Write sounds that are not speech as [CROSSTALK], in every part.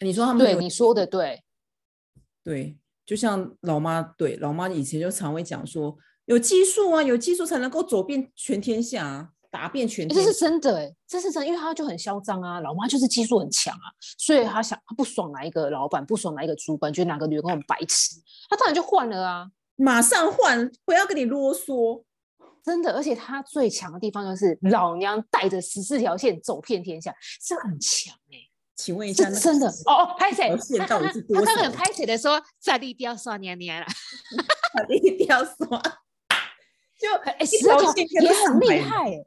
你说他们对你说的对，对，就像老妈，对老妈以前就常会讲说，有技术啊，有技术才能够走遍全天下啊，打遍全欸这是真的哎、这是真的，因为他就很嚣张啊，老妈就是技术很强啊，所以他想他不爽哪一个老板，不爽哪一个主管，觉得哪个员工很白痴，他当然就换了啊，马上换，不要跟你啰嗦。真的，而且他最强的地方就是老娘带着十四条线走遍天下，这很强哎、请问一下，那真的。哦哦，拍谁？条线他他到底是多少他刚很拍谁的说，在立雕刷娘娘了，一定要刷，就哎，一十二条条线可以也很厉害哎、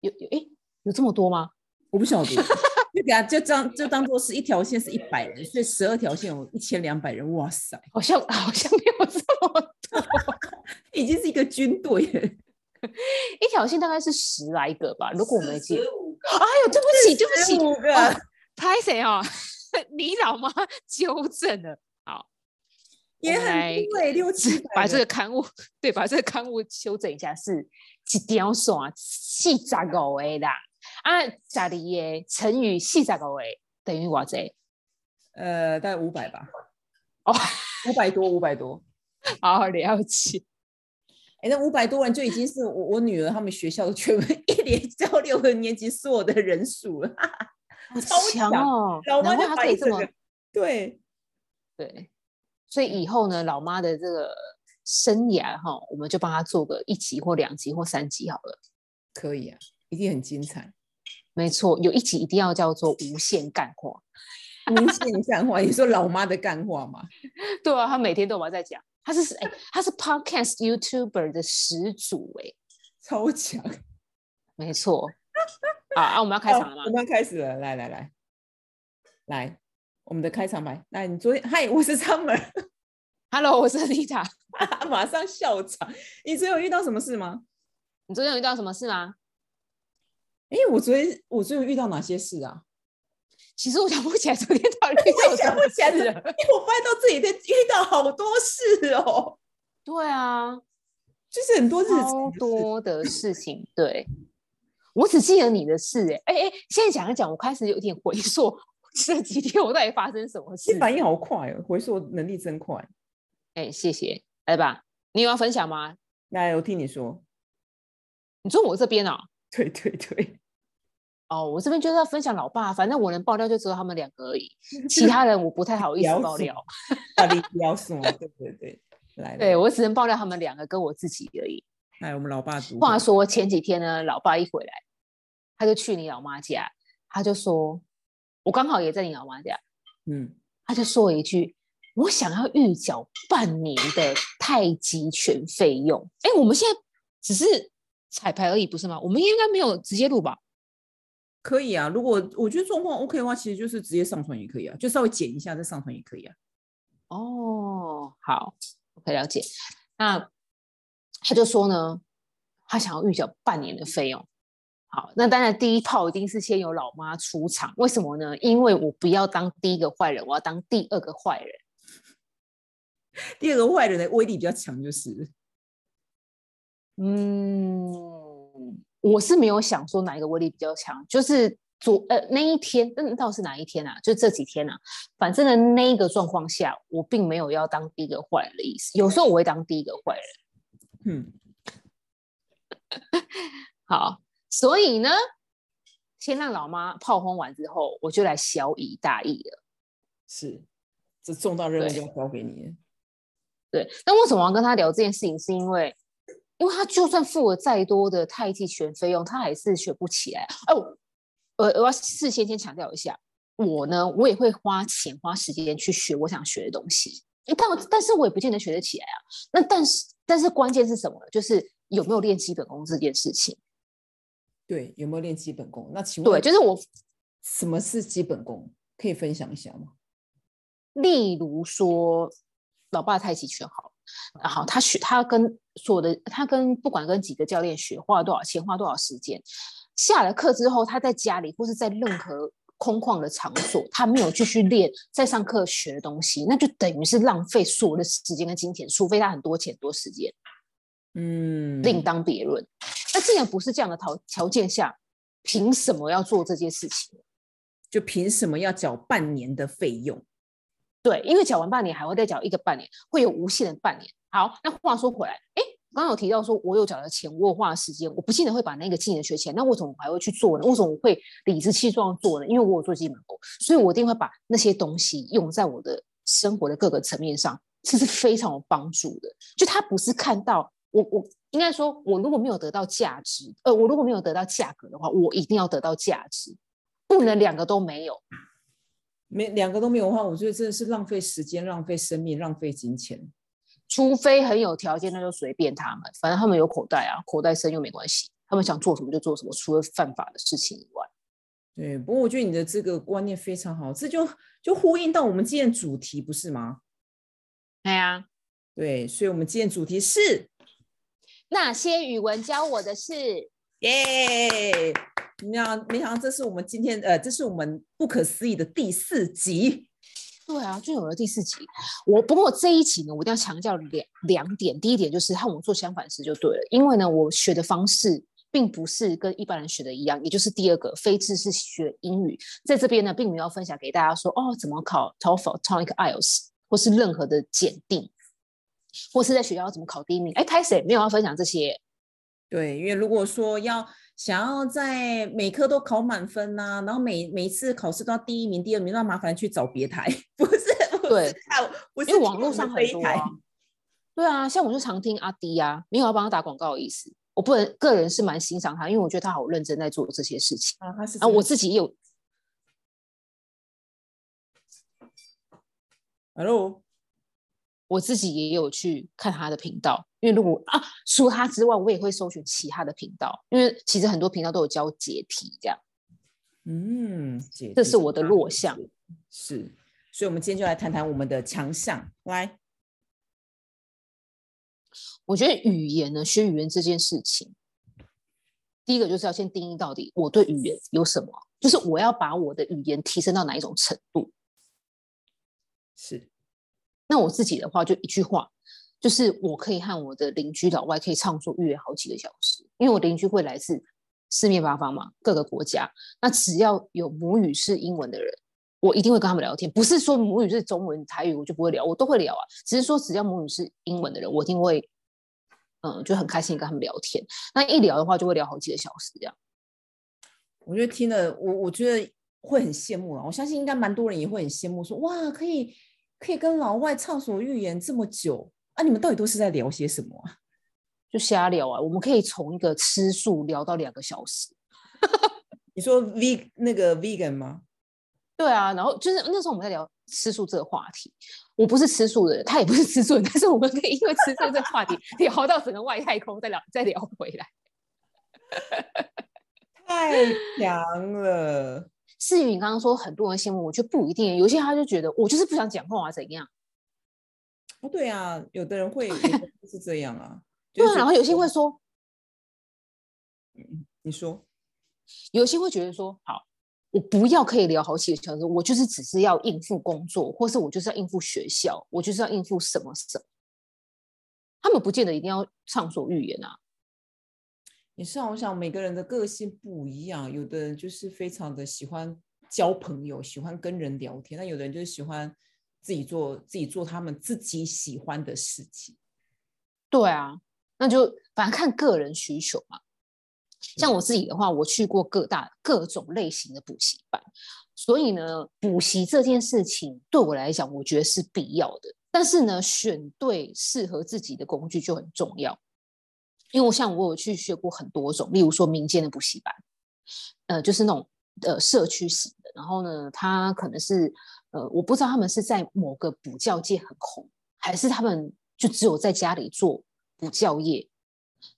有有哎，有这么多吗？我不晓得，就给他就当就当做是一条线是一百人，所以十二条线有一千两百人，哇塞，好像好像没有这么多，[LAUGHS] 已经是一个军队了。一条线大概是十来个吧，如果我没记错。45个。哎呦，对不起，对不起，45个。哦拍谁哦？[LAUGHS] 你老妈纠正了，好，也很我们来多欸六七百 [LAUGHS] 把这个刊物，[LAUGHS] 对，把这个刊物修正一下，是一条线四十五个啦，啊，十二个乘以四十五个等于偌济？呃，大概五百吧，哦，五百多，五百多。好了解，哎，那五百多人就已经是我我女儿他们学校的全部一连教六个年级所有的人数了，好超强强哦，老妈他可以这么对，对，所以以后呢，老妈的这个生涯哈，我们就帮她做个一集或两集或三集好了。可以啊，一定很精彩。没错，有一集一定要叫做无限干话。无限干话，你说老妈的干话吗？[LAUGHS] 对啊，他每天都有在讲，他是哎、他是 podcast YouTuber 的始祖哎、超强。没错。[LAUGHS] [LAUGHS] 啊啊，我们要开场了我？们要开始了，来来来，来，我们的开场白。来，你昨天，嗨，我是 Summer，Hello，我是 Lita。[LAUGHS] 马上笑场。你昨天有遇到什么事吗？你昨天有遇到什么事吗？哎，我昨天我昨天有遇到哪些事啊？其实我想不起来昨天到底遇到什么想不起来事了。因为我发现到这里在遇到好多事哦，对啊，就是很多超多的事情。对，我只记得你的事哎哎哎，现在讲一讲，我开始有点回溯这几天我到底发生什么事你。反应好快哦，回溯能力真快。哎，谢谢，来吧，你有要分享吗？来，我听你说。你坐我这边啊、对对对，哦，我这边就是要分享老爸，反正我能爆料就只有他们两个而已，[LAUGHS] 其他人我不太好意思聊什爆料。到底不要说，对对对，来，[LAUGHS] 对我只能爆料他们两个跟我自己而已。来，我们老爸读。话说前几天呢，老爸一回来，他就去你老妈家，他就说，我刚好也在你老妈家，嗯，他就说了一句，我想要预缴半年的太极拳费用。哎，我们现在只是彩排而已，不是吗？我们应该没有直接录吧？可以啊。如果我觉得状况 OK 的话，其实就是直接上传也可以啊，就稍微剪一下再上传也可以啊。哦，好，OK，了解。那他就说呢，他想要预缴半年的费用。好，那当然第一炮一定是先由老妈出场，为什么呢？因为我不要当第一个坏人，我要当第二个坏人。第二个坏人的威力比较强，就是嗯，我是没有想说哪一个威力比较强，就是昨呃那一天，嗯，到底是哪一天啊？就这几天啊，反正呢那一个状况下，我并没有要当第一个坏人的意思。有时候我会当第一个坏人。嗯，[LAUGHS] 好，所以呢，先让老妈炮轰完之后，我就来小以大义了。是，这重大任务对就要交给你了。[LAUGHS] 对，那为什么要跟他聊这件事情？是因为，因为他就算付了再多的太极拳费用，他还是学不起来。哦，我我我要事先先强调一下，我呢，我也会花钱花时间去学我想学的东西，但我但是我也不见得学得起来啊。那但是但是关键是什么呢？就是有没有练基本功这件事情。对，有没有练基本功？那请问对，就是我什么是基本功？可以分享一下吗？例如说，老爸太极拳好，然后他学他跟所有的他跟不管跟几个教练学，花了多少钱，花多少时间，下了课之后，他在家里或是在任何空旷的场所，他没有继续练，在上课学的东西，那就等于是浪费所有的时间跟金钱，除非他很多钱多时间，嗯，另当别论。那既然不是这样的条条件下，凭什么要做这件事情？就凭什么要缴半年的费用？对，因为缴完半年还会再缴一个半年，会有无限的半年。好，那话说回来，哎，刚刚有提到说我有缴了钱，我有花时间，我不见得会把那个技能学起来，那为什么我还会去做呢？为什么我会理直气壮做呢？因为我有做基本功，所以我一定会把那些东西用在我的生活的各个层面上，这是非常有帮助的。就他不是看到我，我应该说，我如果没有得到价值，呃，我如果没有得到价格的话，我一定要得到价值，不能两个都没有。没两个都没有的话，我觉得真的是浪费时间、浪费生命、浪费金钱。除非很有条件，那就随便他们，反正他们有口袋啊，口袋深又没关系，他们想做什么就做什么，除了犯法的事情以外。对，不过我觉得你的这个观念非常好，这就就呼应到我们今天主题，不是吗？对啊，对，所以我们今天主题是那些语文教我的事，耶。没想，没想到这是我们今天呃，这是我们不可思议的第四集。对啊，就有了第四集。我不过这一集呢，我一定要强调两两点。第一点就是和我做相反事就对了，因为呢，我学的方式并不是跟一般人学的一样。也就是第二个，非知识学英语，在这边呢，并没有分享给大家说哦，怎么考 TOEFL、t o n i c、IELTS，或是任何的检定，或是在学校怎么考第一名。哎，开始没有要分享这些。对，因为如果说要。想要在每科都考满分呐，然后每每次考试都要第一名、第二名，那麻烦去找别台，[LAUGHS] 不是？对，不是网络上很多。对啊，像我就常听阿迪啊，没有要帮他打广告的意思。我不能个人是蛮欣赏他，因为我觉得他好认真在做这些事情啊。他是啊，我自己也有。Hello。我自己也有去看他的频道，因为如果啊，除了他之外，我也会搜寻其他的频道，因为其实很多频道都有教解题这样。嗯，这是我的弱项。是，所以，我们今天就来谈谈我们的强项。来，我觉得语言呢，学语言这件事情，第一个就是要先定义到底我对语言有什么，就是我要把我的语言提升到哪一种程度。是。那我自己的话，就一句话，就是我可以和我的邻居老外可以畅所欲言好几个小时，因为我邻居会来自四面八方嘛，各个国家。那只要有母语是英文的人，我一定会跟他们聊天。不是说母语是中文、台语我就不会聊，我都会聊啊。只是说只要母语是英文的人，我一定会，嗯，就很开心跟他们聊天。那一聊的话，就会聊好几个小时这样。我觉得听了，我我觉得会很羡慕啊。我相信应该蛮多人也会很羡慕，说哇，可以。可以跟老外畅所欲言这么久啊？你们到底都是在聊些什么啊？就瞎聊啊！我们可以从一个吃素聊到两个小时。[LAUGHS] 你说 V 那个 vegan 吗？对啊，然后就是那时候我们在聊吃素这个话题。我不是吃素的人，他也不是吃素人，但是我们可以因为吃素这个话题 [LAUGHS] 聊到整个外太空，再聊再聊回来。太强了！[LAUGHS] 至于你刚刚说很多人羡慕，我觉得不一定。有些他就觉得我就是不想讲话啊，怎样？哦，对啊，有的人会是这样啊。[LAUGHS] 对啊，然后有些会说，嗯，你说，有些会觉得说，好，我不要可以聊好几个小时，我就是只是要应付工作，或是我就是要应付学校，我就是要应付什么什么。他们不见得一定要畅所欲言啊。也是啊，我想每个人的个性不一样，有的人就是非常的喜欢交朋友，喜欢跟人聊天；那有的人就是喜欢自己做自己做他们自己喜欢的事情。对啊，那就反正看个人需求嘛。像我自己的话，我去过各大各种类型的补习班，所以呢，补习这件事情对我来讲，我觉得是必要的。但是呢，选对适合自己的工具就很重要。因为我像我有去学过很多种，例如说民间的补习班，呃，就是那种呃社区型的，然后呢，它可能是呃，我不知道他们是在某个补教界很红，还是他们就只有在家里做补教业，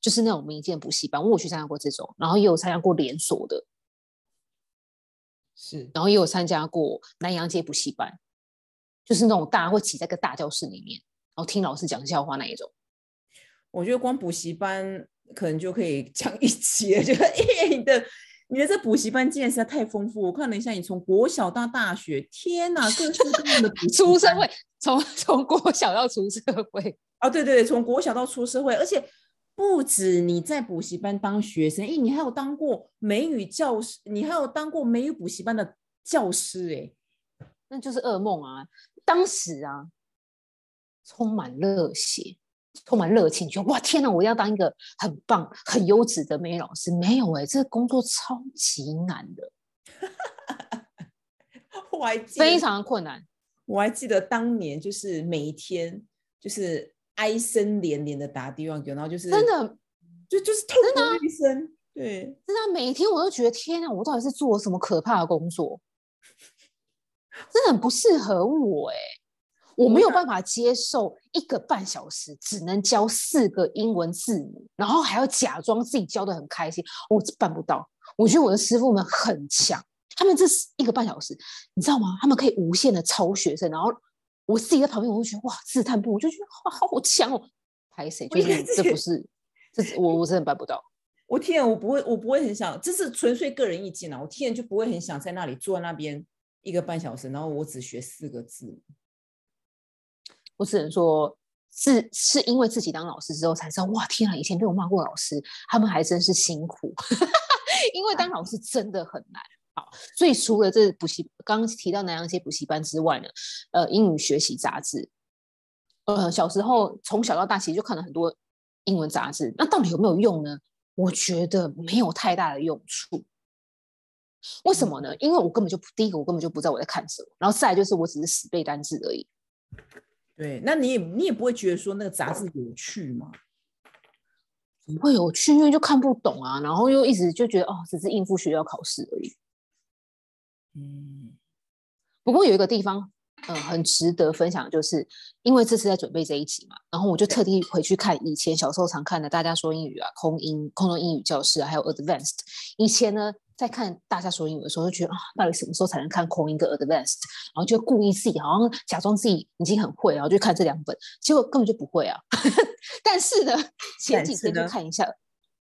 就是那种民间补习班。我有去参加过这种，然后也有参加过连锁的，是，然后也有参加过南洋街补习班，就是那种大家会挤在个大教室里面，然后听老师讲笑话那一种。我觉得光补习班可能就可以讲一期了，觉得耶，你的你的这补习班经验实在太丰富。我看了一下，你从国小到大学，天哪，各式各样的出社会，从从国小到出社会啊，对对对，从国小到出社会，而且不止你在补习班当学生，哎，你还有当过美语教师，你还有当过美语补习班的教师哎，那就是噩梦啊！当时啊，充满热血，充满热情，就哇天哪，我要当一个很棒、很优质的美老师。没有哎，这个工作超级难的，[LAUGHS] 我还非常困难。我还记得当年就是每一天就是哀声连连的打电话给我，然后就是真的就就是痛哭一声。对，真的每一天我都觉得天哪，我到底是做了什么可怕的工作？真的很不适合我哎，我没有办法接受一个半小时只能教四个英文字母，然后还要假装自己教的很开心，我办不到。我觉得我的师傅们很强，他们这一个半小时，你知道吗？他们可以无限的抄学生，然后我自己在旁边，我就觉得哇，自叹不，我就觉得哇好强哦。拍谁？就是这不是，这我我真的办不到。[LAUGHS] 我天，我不会，我不会很想，这是纯粹个人意见啊。我天就不会很想在那里坐在那边一个半小时，然后我只学四个字。我只能说，是是因为自己当老师之后才知道，哇天啊！以前被我骂过老师，他们还真是辛苦。[LAUGHS] 因为当老师真的很难。好，所以除了这补习，刚刚提到南洋街补习班之外呢，呃，英语学习杂志，呃，小时候从小到大其实就看了很多英文杂志，那到底有没有用呢？我觉得没有太大的用处，为什么呢？因为我根本就第一个，我根本就不知道我在看什么，然后再来就是我只是死背单词而已。对，那你也你也不会觉得说那个杂志有趣吗？不会有趣，因为就看不懂啊，然后又一直就觉得哦，只是应付学校考试而已。嗯，不过有一个地方。嗯，很值得分享，就是因为这次在准备这一集嘛，然后我就特地回去看以前小时候常看的《大家说英语》啊，空英、空中英语教室啊，还有 Advanced。以前呢，在看《大家说英文》的时候，就觉得啊，到底什么时候才能看空英跟 Advanced？然后就故意自己好像假装自己已经很会，然后就看这两本，结果根本就不会啊。[LAUGHS] 但是呢，前几天就看一下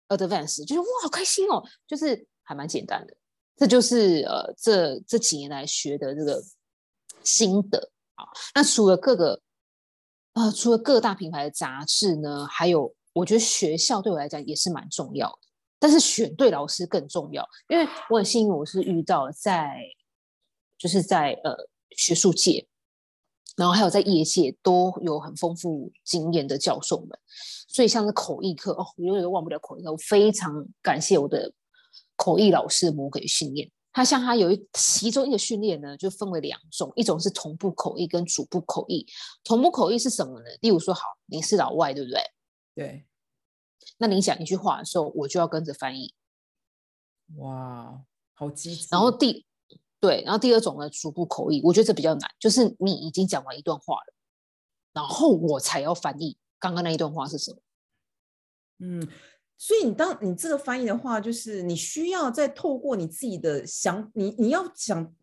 Advanced，就是哇，好开心哦，就是还蛮简单的。这就是呃，这这几年来学的这个。心得啊，那除了各个呃，除了各大品牌的杂志呢，还有我觉得学校对我来讲也是蛮重要的，但是选对老师更重要，因为我很幸运，我是遇到在就是在呃学术界，然后还有在业界都有很丰富经验的教授们，所以像是口译课哦，我永远都忘不了口译课，我非常感谢我的口译老师的魔鬼训练。他像他有一其中一个训练呢，就分为两种，一种是同步口译跟主步口译。同步口译是什么呢？例如说，好，你是老外，对不对？对。那你讲一句话的时候，我就要跟着翻译。哇，好积极。然后第对，然后第二种呢，逐步口译，我觉得这比较难，就是你已经讲完一段话了，然后我才要翻译刚刚那一段话是什么。嗯。所以你当你这个翻译的话，就是你需要再透过你自己的想，你你要想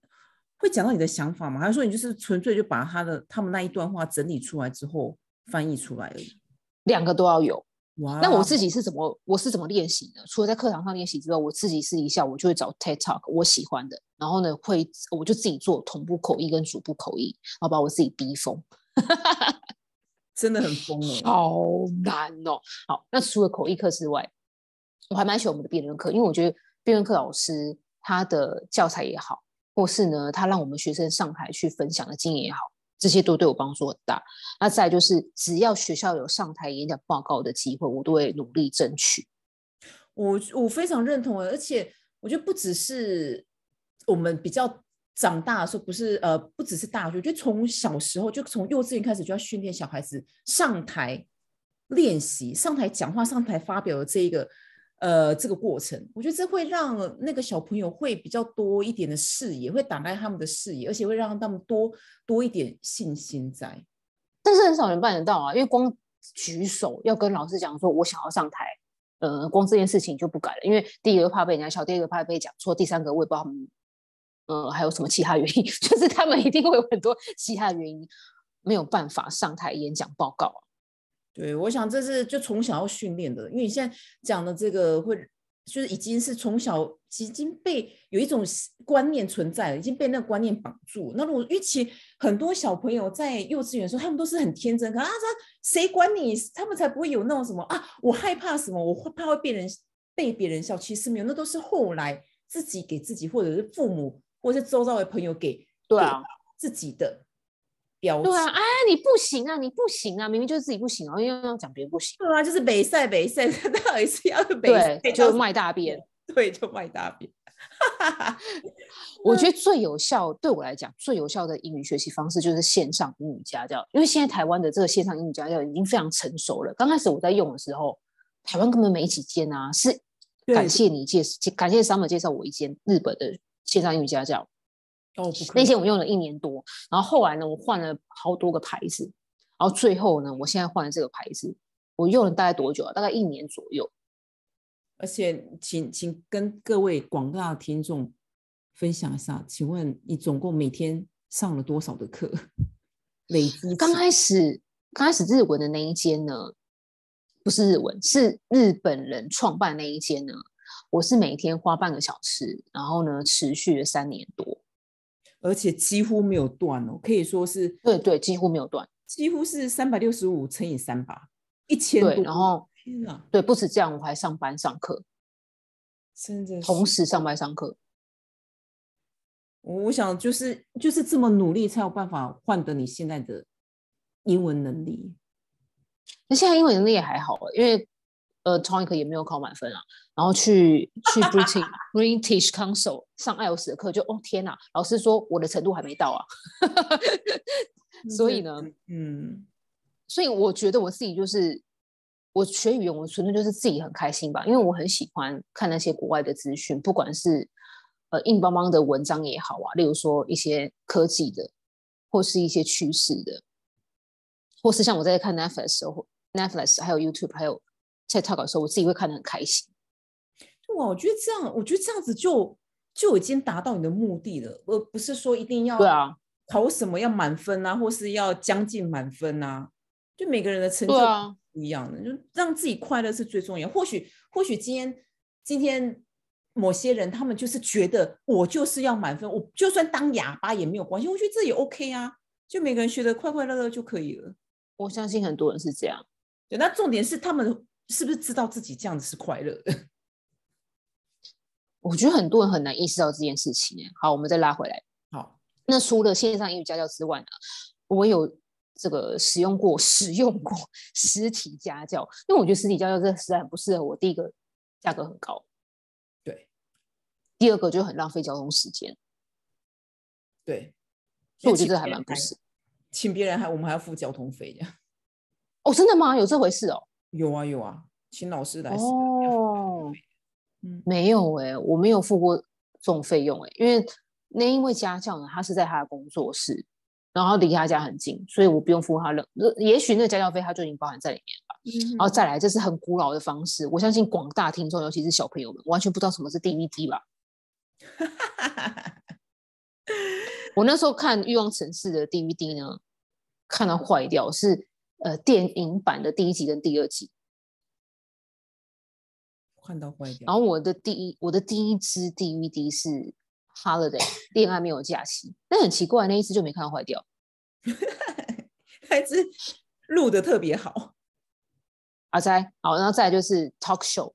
会讲到你的想法吗？还是说你就是纯粹就把他的他们那一段话整理出来之后翻译出来而已？两个都要有。哇！那我自己是怎么我是怎么练习的？除了在课堂上练习之外，我自己试一下我就会找 TED Talk 我喜欢的，然后呢会我就自己做同步口译跟主步口译，然后把我自己逼疯。[LAUGHS] 真的很疯哦，好难哦。好，那除了口译课之外，我还蛮喜欢我们的辩论课，因为我觉得辩论课老师他的教材也好，或是呢他让我们学生上台去分享的经验也好，这些都对我帮助很大。那再就是，只要学校有上台演讲报告的机会，我都会努力争取。我我非常认同而且我觉得不只是我们比较。长大的时候不是呃，不只是大学，就从小时候就从幼稚园开始就要训练小孩子上台练习、上台讲话、上台发表的这一个呃这个过程。我觉得这会让那个小朋友会比较多一点的视野，会打开他们的视野，而且会让他们多多一点信心在。但是很少人办得到啊，因为光举手要跟老师讲说我想要上台，呃，光这件事情就不敢了，因为第一个怕被人家笑，第二个怕被讲错，第三个我也不知道他们。呃，还有什么其他原因？[LAUGHS] 就是他们一定会有很多其他原因，没有办法上台演讲报告。对，我想这是就从小要训练的，因为你现在讲的这个会，就是已经是从小已经被有一种观念存在了，已经被那个观念绑住。那如果预期很多小朋友在幼稚园的时候，他们都是很天真，可啊，他谁管你？他们才不会有那种什么啊，我害怕什么，我会怕会被人被别人笑。其实没有，那都是后来自己给自己或者是父母。或者是周遭的朋友给对啊自己的标对啊，签。哎，你不行啊，你不行啊，明明就是自己不行啊，因为要讲别人不行，对啊，就是北赛北赛，[LAUGHS] 到底是要北赛就卖大便。对就卖大便。我觉得 [LAUGHS] 最有效，对我来讲最有效的英语学习方式就是线上英语家教，因为现在台湾的这个线上英语家教已经非常成熟了。刚开始我在用的时候，台湾根本没几间啊，是感谢你介感谢 Summer 介绍我一间日本的线上英语家教，哦，不那些我用了一年多，然后后来呢，我换了好多个牌子，然后最后呢，我现在换了这个牌子，我用了大概多久啊？大概一年左右。而且，请请跟各位广大听众分享一下，请问你总共每天上了多少的课？累积刚开始刚开始日文的那一间呢，不是日文，是日本人创办那一间呢。我是每天花半个小时，然后呢，持续了三年多，而且几乎没有断哦，可以说是对对，几乎没有断。几乎是三百六十五乘以三吧，一千对，多。然后天啊，对，不止这样，我还上班上课，真的同时上班上课。我我想就是就是这么努力，才有办法换得你现在的英文能力。那现在英文能力也还好了，因为呃，Tonic 也没有考满分啊。然后去去 British [LAUGHS] British Council 上 IELTS 的课就，哦天哪，老师说我的程度还没到啊。[LAUGHS] 所以呢，嗯，所以我觉得我自己就是我学语言，我纯粹就是自己很开心吧，因为我很喜欢看那些国外的资讯，不管是呃硬邦邦的文章也好啊，例如说一些科技的，或是一些趋势的，或是像我在看 Netflix 的时候，Netflix 还有 YouTube 还有 TikTok 的时候，我自己会看得很开心。哇，我觉得这样，我觉得这样子就就已经达到你的目的了，而不是说一定要对啊，考什么要满分啊，或是要将近满分啊。就每个人的成就不一样的，就让自己快乐是最重要。或许或许今天今天某些人他们就是觉得我就是要满分，我就算当哑巴也没有关系，我觉得这也 OK 啊。就每个人学的快快乐乐就可以了。我相信很多人是这样。对，那重点是他们是不是知道自己这样子是快乐的？[LAUGHS] 我觉得很多人很难意识到这件事情。好，我们再拉回来。好，那除了线上英语家教之外呢，我有这个使用过 [LAUGHS] 使用过实体家教，因为我觉得实体家教这实在很不适合我。第一个，价格很高；对第二个，就很浪费交通时间，对，所以我觉得这还蛮不适。请别人还我们还要付交通费的。哦，真的吗？有这回事哦？有啊有啊，请老师来是哦，嗯没有哎、我没有付过这种费用哎、因为那因为家教呢，他是在他的工作室，然后离他家很近，所以我不用付他任，呃也许那个家教费他就已经包含在里面了吧。嗯然后再来，这是很古老的方式，我相信广大听众，尤其是小朋友们，完全不知道什么是 DVD 吧？[LAUGHS] 我那时候看《欲望城市》的 DVD 呢，看到坏掉，是呃电影版的第一集跟第二集。看到坏掉，然后我的第一我的第一支 DVD 是《Holiday [LAUGHS]》恋爱没有假期，但很奇怪，那一支就没看到坏掉。[LAUGHS] 还是录的特别好。阿哉，好，然后再来就是 talk show。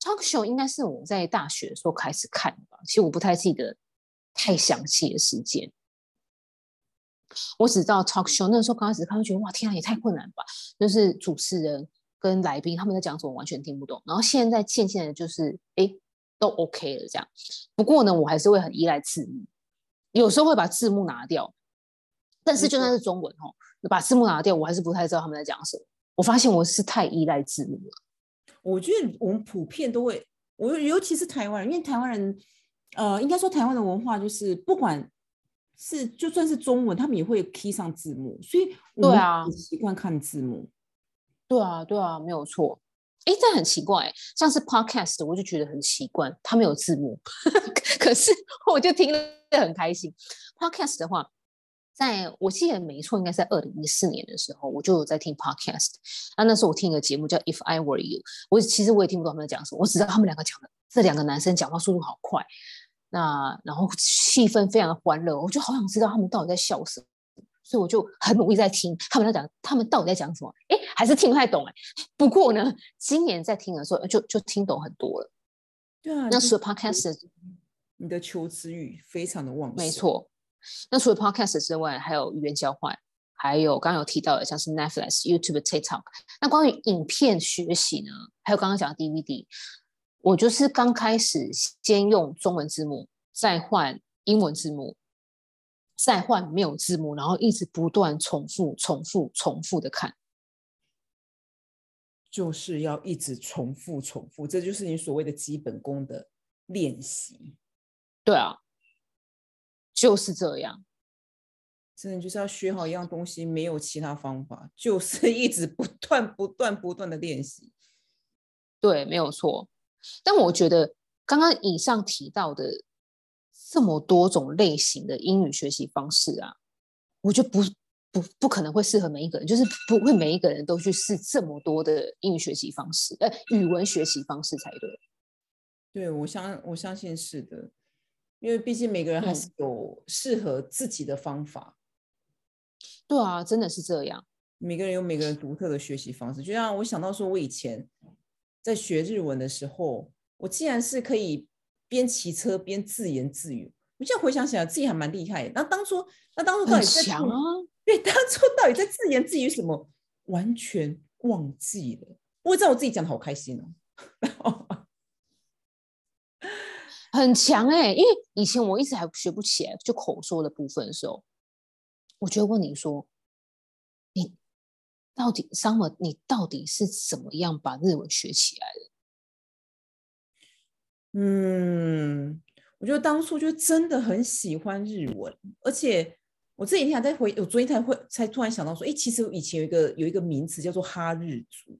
talk show 应该是我在大学的时候开始看的吧，其实我不太记得太详细的时间。我只知道 talk show 那时候刚开始看，就觉得哇天啊，也太困难吧！就是主持人跟来宾他们在讲什么，完全听不懂。然后现在渐渐的，就是哎都 OK 了这样。不过呢，我还是会很依赖字幕，有时候会把字幕拿掉。但是就算是中文哦，把字幕拿掉，我还是不太知道他们在讲什么。我发现我是太依赖字幕了。我觉得我们普遍都会，我尤其是台湾人，因为台湾人，呃，应该说台湾的文化就是不管是就算是中文，他们也会 key 上字幕，所以我们习惯看字幕。对啊，对啊，没有错。哎，这很奇怪，像是 podcast，我就觉得很奇怪，它没有字幕，[LAUGHS] 可是我就听得很开心。podcast 的话，在我记得没错，应该在二零一四年的时候，我就有在听 podcast。那那时候我听一个节目叫《If I Were You》，我其实我也听不懂他们在讲什么，我只知道他们两个讲的，这两个男生讲话速度好快，那然后气氛非常的欢乐，我就好想知道他们到底在笑什么。所以我就很努力在听他们在讲，他们到底在讲什么？哎，还是听不太懂哎。[LAUGHS] 不过呢，今年在听的时候就就听懂很多了。对啊，那就除了 podcast，你的求知欲非常的旺盛。没，错。那除了 podcast 之外，还有语言交换，还有刚刚有提到的像是 Netflix、YouTube、TikTok。那关于影片学习呢？还有刚刚讲的 DVD，我就是刚开始先用中文字幕，再换英文字幕，再换没有字幕，然后一直不断重复、重复、重复的看。就是要一直重复重复，这就是你所谓的基本功的练习。对啊，就是这样。真的就是要学好一样东西，没有其他方法，就是一直不断、不断、不断的练习。对，没有错。但我觉得刚刚以上提到的这么多种类型的英语学习方式啊，我觉得不不不可能会适合每一个人，就是不会每一个人都去试这么多的英语学习方式，呃，语文学习方式才对。对我相我相信是的，因为毕竟每个人还是有适合自己的方法，对啊，真的是这样。每个人有每个人独特的学习方式。就像我想到说，我以前在学日文的时候，我竟然是可以边骑车边自言自语。我现在回想起来，自己还蛮厉害的。那当初，那当初到底在做强啊！对，当初到底在自言自语什么，完全忘记了。我知道我自己讲的好开心哦。[LAUGHS] 很强哎、因为以前我一直还学不起来，就口说的部分的时候，我就会问你说，你到底 Summer，你到底是怎么样把日文学起来的？嗯，我觉得当初就真的很喜欢日文，而且我这几天还在回，我昨天才会才突然想到说，哎，其实以前有一个有一个名词叫做哈日族，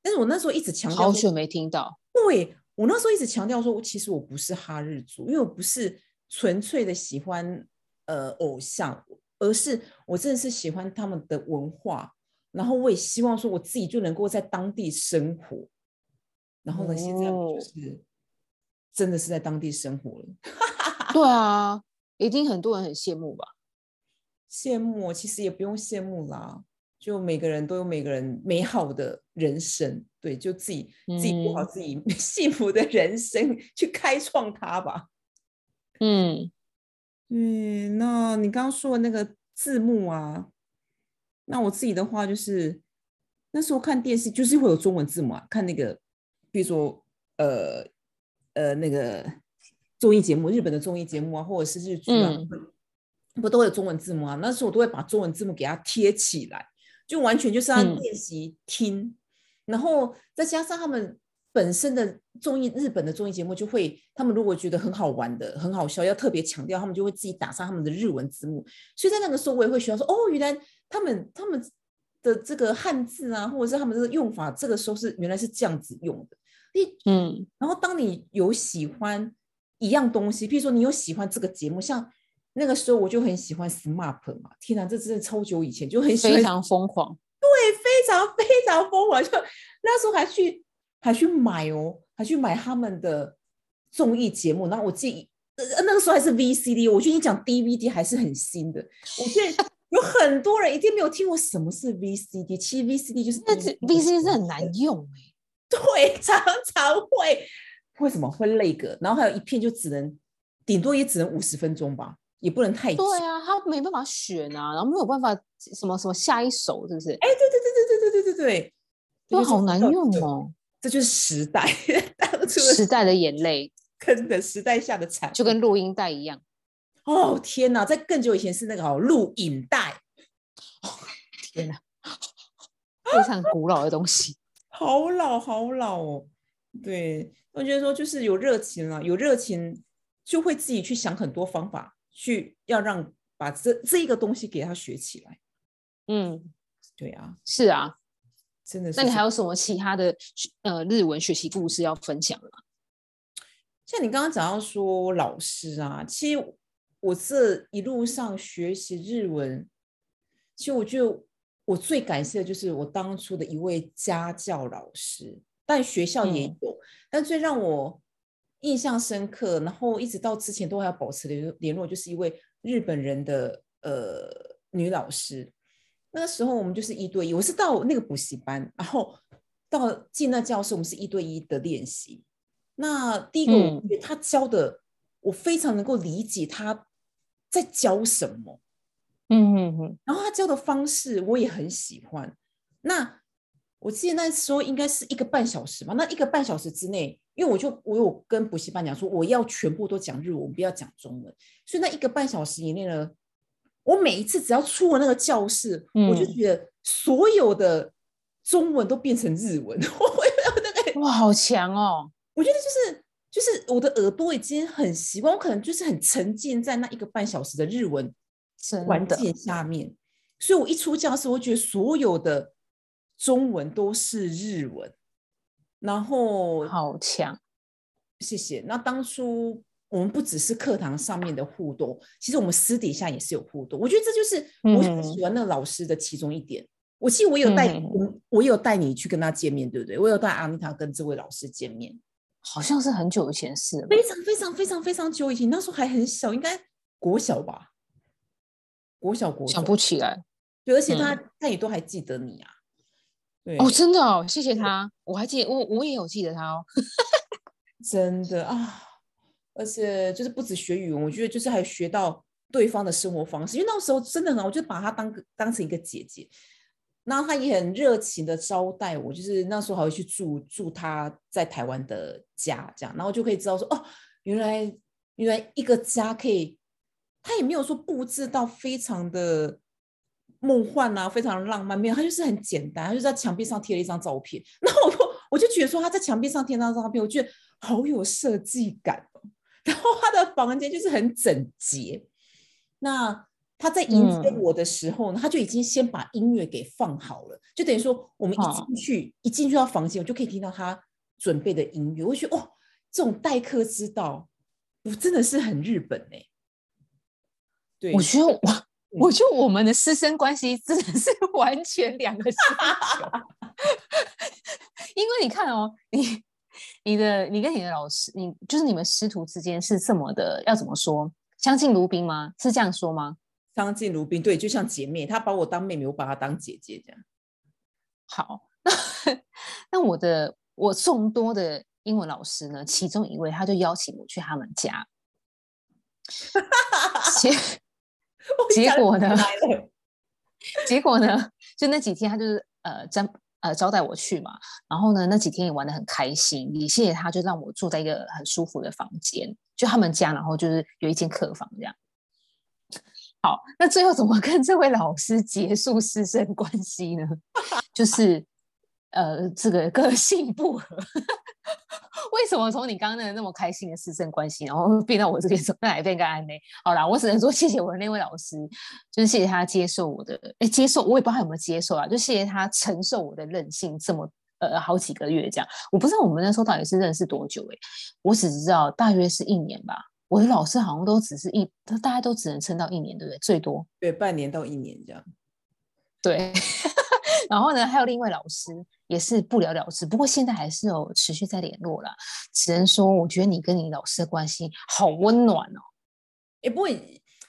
但是我那时候一直强调说，好久没听到，对我那时候一直强调说，其实我不是哈日族，因为我不是纯粹的喜欢呃偶像，而是我真的是喜欢他们的文化，然后我也希望说我自己就能够在当地生活，然后呢，现在就是真的是在当地生活了，[LAUGHS] 对啊，一定很多人很羡慕吧？羡慕哦其实也不用羡慕啦，就每个人都有每个人美好的人生，对，就自己自己过好嗯。自己 [LAUGHS] 幸福的人生，去开创它吧。嗯，对，那你刚刚说的那个字幕啊，那我自己的话就是那时候看电视就是会有中文字幕啊，看那个比如说呃呃那个综艺节目，日本的综艺节目啊，或者是日剧啊，嗯。不都会有中文字幕啊？那时候我都会把中文字幕给它贴起来，就完全就是要嗯。练习听，然后再加上他们本身的综艺，日本的综艺节目就会，他们如果觉得很好玩的、很好笑，要特别强调，他们就会自己打上他们的日文字幕。所以在那个时候，我也会学到说，哦，原来他们他们的这个汉字啊，或者是他们这个用法，这个时候是原来是这样子用的。你嗯，然后当你有喜欢一样东西，譬如说你有喜欢这个节目，像那个时候我就很喜欢 SMAP 嘛，天哪，这真的超久以前就很喜欢非常疯狂。对非常非常疯狂，就那时候还去还去买哦，还去买他们的综艺节目。然后我记得呃那个时候还是 VCD，我觉得你讲 DVD 还是很新的。我觉得 [LAUGHS] 有很多人一定没有听过什么是 VCD，其实 VCD 就是那这 VC 是很难用哎、[LAUGHS] 对，常常会为什么会累个？然后还有一片就只能顶多也只能五十分钟吧，也不能太久。对啊，他没办法选啊，然后没有办法什么什么下一首，是不是？哎，对对对对对对对对对，这对，就是好难用哦。这就是时代，当初时代的眼泪跟的时代下的产，就跟录音带一样。哦天哪，在更久以前是那个哦录影带，天哪，非常古老的东西。[LAUGHS] 好老好老哦。对，我觉得说就是有热情了，有热情就会自己去想很多方法，去要让把这这一个东西给他学起来。嗯，对啊，是啊。真的是那你还有什么其他的呃日文学习故事要分享吗？像你刚刚讲到说老师啊，其实我这一路上学习日文，其实我觉得我最感谢的就是我当初的一位家教老师，但学校也嗯有，但最让我印象深刻，然后一直到之前都还要保持联联络，就是一位日本人的呃女老师。那个时候我们就是一对一，我是到那个补习班，然后到进那教室，我们是一对一的练习。那第一个，我嗯觉得他教的我非常能够理解他在教什么，嗯嗯嗯，然后他教的方式我也很喜欢。那我记得那时候应该是一个半小时嘛，那一个半小时之内，因为我就我有跟补习班讲说，我要全部都讲日文，不要讲中文，所以那一个半小时以内呢，我每一次只要出了那个教室，我就嗯觉得所有的中文都变成日文，[LAUGHS] 我我那个哇，好强哦！我觉得就是就是我的耳朵已经很习惯，我可能就是很沉浸在那一个半小时的日文环境下面，所以我一出教室，我觉得所有的中文都是日文，然后好强。谢谢。那当初我们不只是课堂上面的互动，其实我们私底下也是有互动。我觉得这就是我喜欢那个老师的其中一点。我记得我有带嗯我我有带你去跟他见面，对不对？我有带阿妮塔跟这位老师见面。好像是很久以前事了。非常非常非常非常久以前，那时候还很小，应该国小吧，国小国中想不起来对，而且他、他也都还记得你啊，对，哦，真的哦，谢谢他，我还记得我我也有记得他哦。[LAUGHS] 真的啊，而且就是不止学语文，我觉得就是还学到对方的生活方式，因为那时候真的很，我就把她当个当成一个姐姐，那她也很热情的招待我，就是那时候还会去住住她在台湾的家，这样，然后就可以知道说，哦，原来原来一个家可以，她也没有说布置到非常的。梦幻啊，非常浪漫，没有，她就是很简单，她就在墙壁上贴了一张照片，[LAUGHS] 然后我我就觉得说她在墙壁上贴那张照片，我觉得好有设计感。然后他的房间就是很整洁。那他在迎接嗯我的时候呢，他就已经先把音乐给放好了，就等于说我们一哦进去，一进去到房间，我就可以听到他准备的音乐。我就觉得哦，这种待客之道，我真的是很日本哎、对，我觉得我，我觉得我们的师生关系真的是完全两个星球。[LAUGHS] 因为你看哦，你你的你跟你的老师，你就是你们师徒之间是这么的，要怎么说？相敬如宾吗？是这样说吗？相敬如宾，对，就像姐妹，她把我当妹妹，我把她当姐姐这样。好，那 [LAUGHS] 那我的我众多的英文老师呢，其中一位他就邀请我去他们家，结 [LAUGHS] 结果呢 [LAUGHS] 结果呢，就那几天他就是呃招呃招待我去嘛，然后呢那几天也玩得很开心，也谢谢他，就让我住在一个很舒服的房间，就他们家，然后就是有一间客房这样。好，那最后怎么跟这位老师结束师生关系呢？[LAUGHS] 就是呃这个个性不合。[LAUGHS] 为什么从你刚刚那个那么开心的师生关系，然后变到我这边说，那来变个安内？好啦，我只能说谢谢我的那位老师，就是谢谢他接受我的，哎，接受我也不知道他有没有接受啊，就谢谢他承受我的任性这么呃好几个月这样。我不知道我们那时候到底是认识多久哎、我只知道大约是一年吧。我的老师好像都只是一，大家都只能撑到一年，对不对？最多对，半年到一年这样。对。然后呢，还有另一位老师也是不了了之，不过现在还是有持续在联络了。只能说，我觉得你跟你老师的关系好温暖哦，哎，不过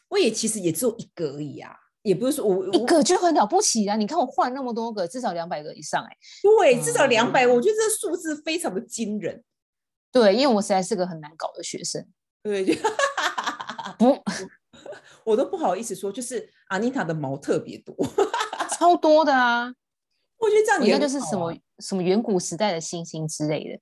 我也其实也只有一个而已啊，也不是说我一我个就很了不起啊！你看我换那么多个，至少两百个以上哎、对至少两百，嗯我觉得这数字非常的惊人。对，因为我实在是个很难搞的学生，对，就不 [LAUGHS] 我都不好意思说，就是阿妮塔的毛特别多，超多的啊！我觉得这样我也应该就是什么什么远古时代的星星之类的，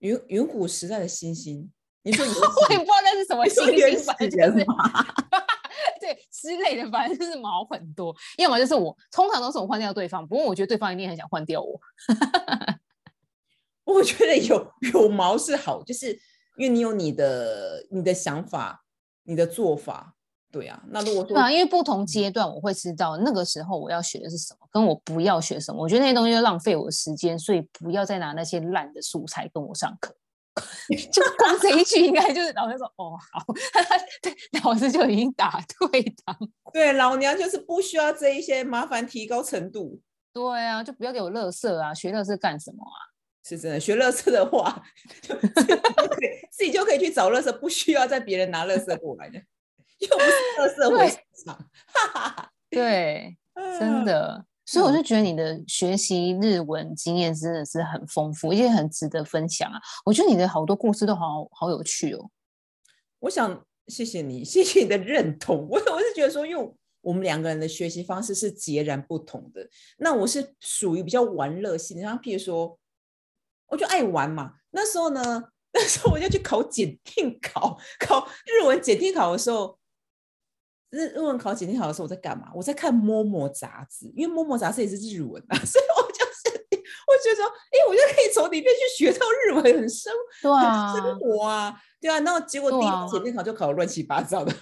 远远古时代的星星。你说 [LAUGHS] 原我也不知道那是什么星原星，反始正就是人？[LAUGHS] 对之类的，反正就是毛很多。要么就是我，通常都是我换掉对方，不过我觉得对方一定很想换掉我。[LAUGHS] 我觉得有有毛是好，就是因为你有你的你的想法，你的做法，对啊。那如果说对啊，因为不同阶段我会知道那个时候我要学的是什么，跟我不要学什么。我觉得那些东西就浪费我的时间，所以不要再拿那些烂的素材跟我上课。[LAUGHS] 就光这一句，应该就是老师说哦好，[LAUGHS] 对，老师就已经打退堂。对老娘就是不需要这一些麻烦提高程度，对啊，就不要给我乐色啊，学乐色干什么啊？是真的。学乐色的话，[LAUGHS] 就自己就可以自己就可以去找乐色，不需要在别人拿乐色过来的，又不是乐色回市场，哈哈哈。对，真嗯的。所以我就觉得你的学习日文经验真的是很丰富，也很值得分享啊！我觉得你的好多故事都好好有趣哦。我想谢谢你，谢谢你的认同。我我是觉得说，因为我们两个人的学习方式是截然不同的。那我是属于比较玩乐性，然后譬如说，我就爱玩嘛。那时候呢，[LAUGHS] 那时候我就去考检定考，[LAUGHS] 考日文检定考的时候，日日文考检定考的时候，我在干嘛？我在看《摸摸》杂志，因为《摸摸》杂志也是日文啊，[LAUGHS] 所以我就是我觉得说，哎，我就可以从里面去学到日文，很生对啊，生活啊，对啊。然后结果第一个检定考就考的乱七八糟的。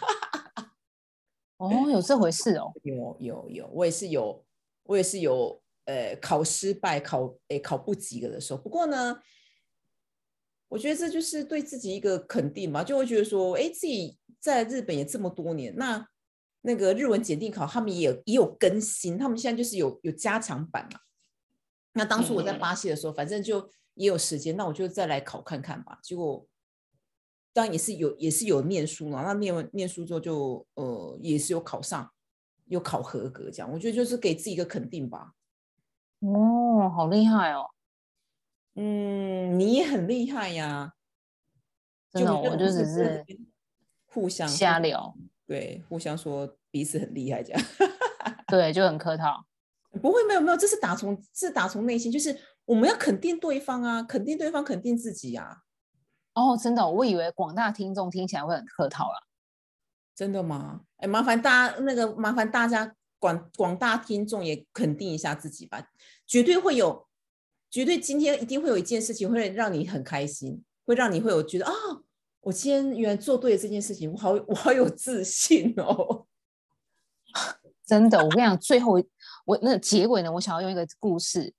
哦，有这回事哦。[LAUGHS] 有有有，我也是有，我也是有，呃，考失败，考诶考不及格的时候。不过呢，我觉得这就是对自己一个肯定嘛，就会觉得说，哎，自己在日本也这么多年，那那个日文检定考他们也有也有更新，他们现在就是有有加强版嘛。那当初我在巴西的时候，反正就也有时间，那我就再来考看看吧。结果。当然也是有，也是有念书嘛。那念完念书之后，就呃，也是有考上，有考合格这样。我觉得就是给自己一个肯定吧。哦，好厉害哦！嗯，你也很厉害呀。真的，我就只是互相瞎聊，对，互相说彼此很厉害这样。[LAUGHS] 对，就很客套。不会，没有没有，这是打从是打从内心，就是我们要肯定对方啊，肯定对方，肯定自己啊。哦，真的，我以为广大听众听起来会很客套了。真的吗？哎，麻烦大家那个，麻烦大家广广大听众也肯定一下自己吧，绝对会有，绝对今天一定会有一件事情会让你很开心，会让你会有觉得啊，我今天原来做对了这件事情，我好我好有自信哦。[LAUGHS] 真的，我跟你讲，最后我那结尾呢，我想要用一个故事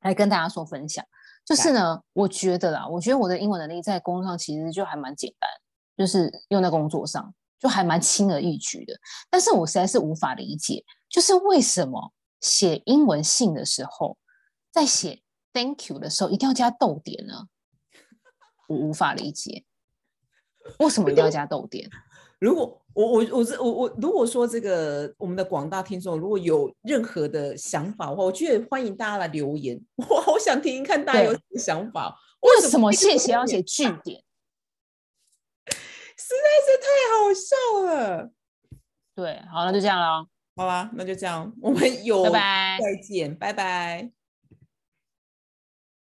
来跟大家说分享。就是呢，我觉得啦，我觉得我的英文能力在工作上其实就还蛮简单，就是用在工作上就还蛮轻而易举的。但是我实在是无法理解，就是为什么写英文信的时候，在写 Thank you 的时候一定要加逗点呢？我无法理解，为什么一定要加逗点？[LAUGHS] 如果我我我是我我如果说这个我们的广大听众如果有任何的想法的话，我觉得欢迎大家来留言，[LAUGHS] 我好想听听看大家有什么想法。为什么谢谢要写句点？[LAUGHS] 实在是太好笑了。对，好，那就这样了。好啦，那就这样，我们有拜拜，再见，拜拜。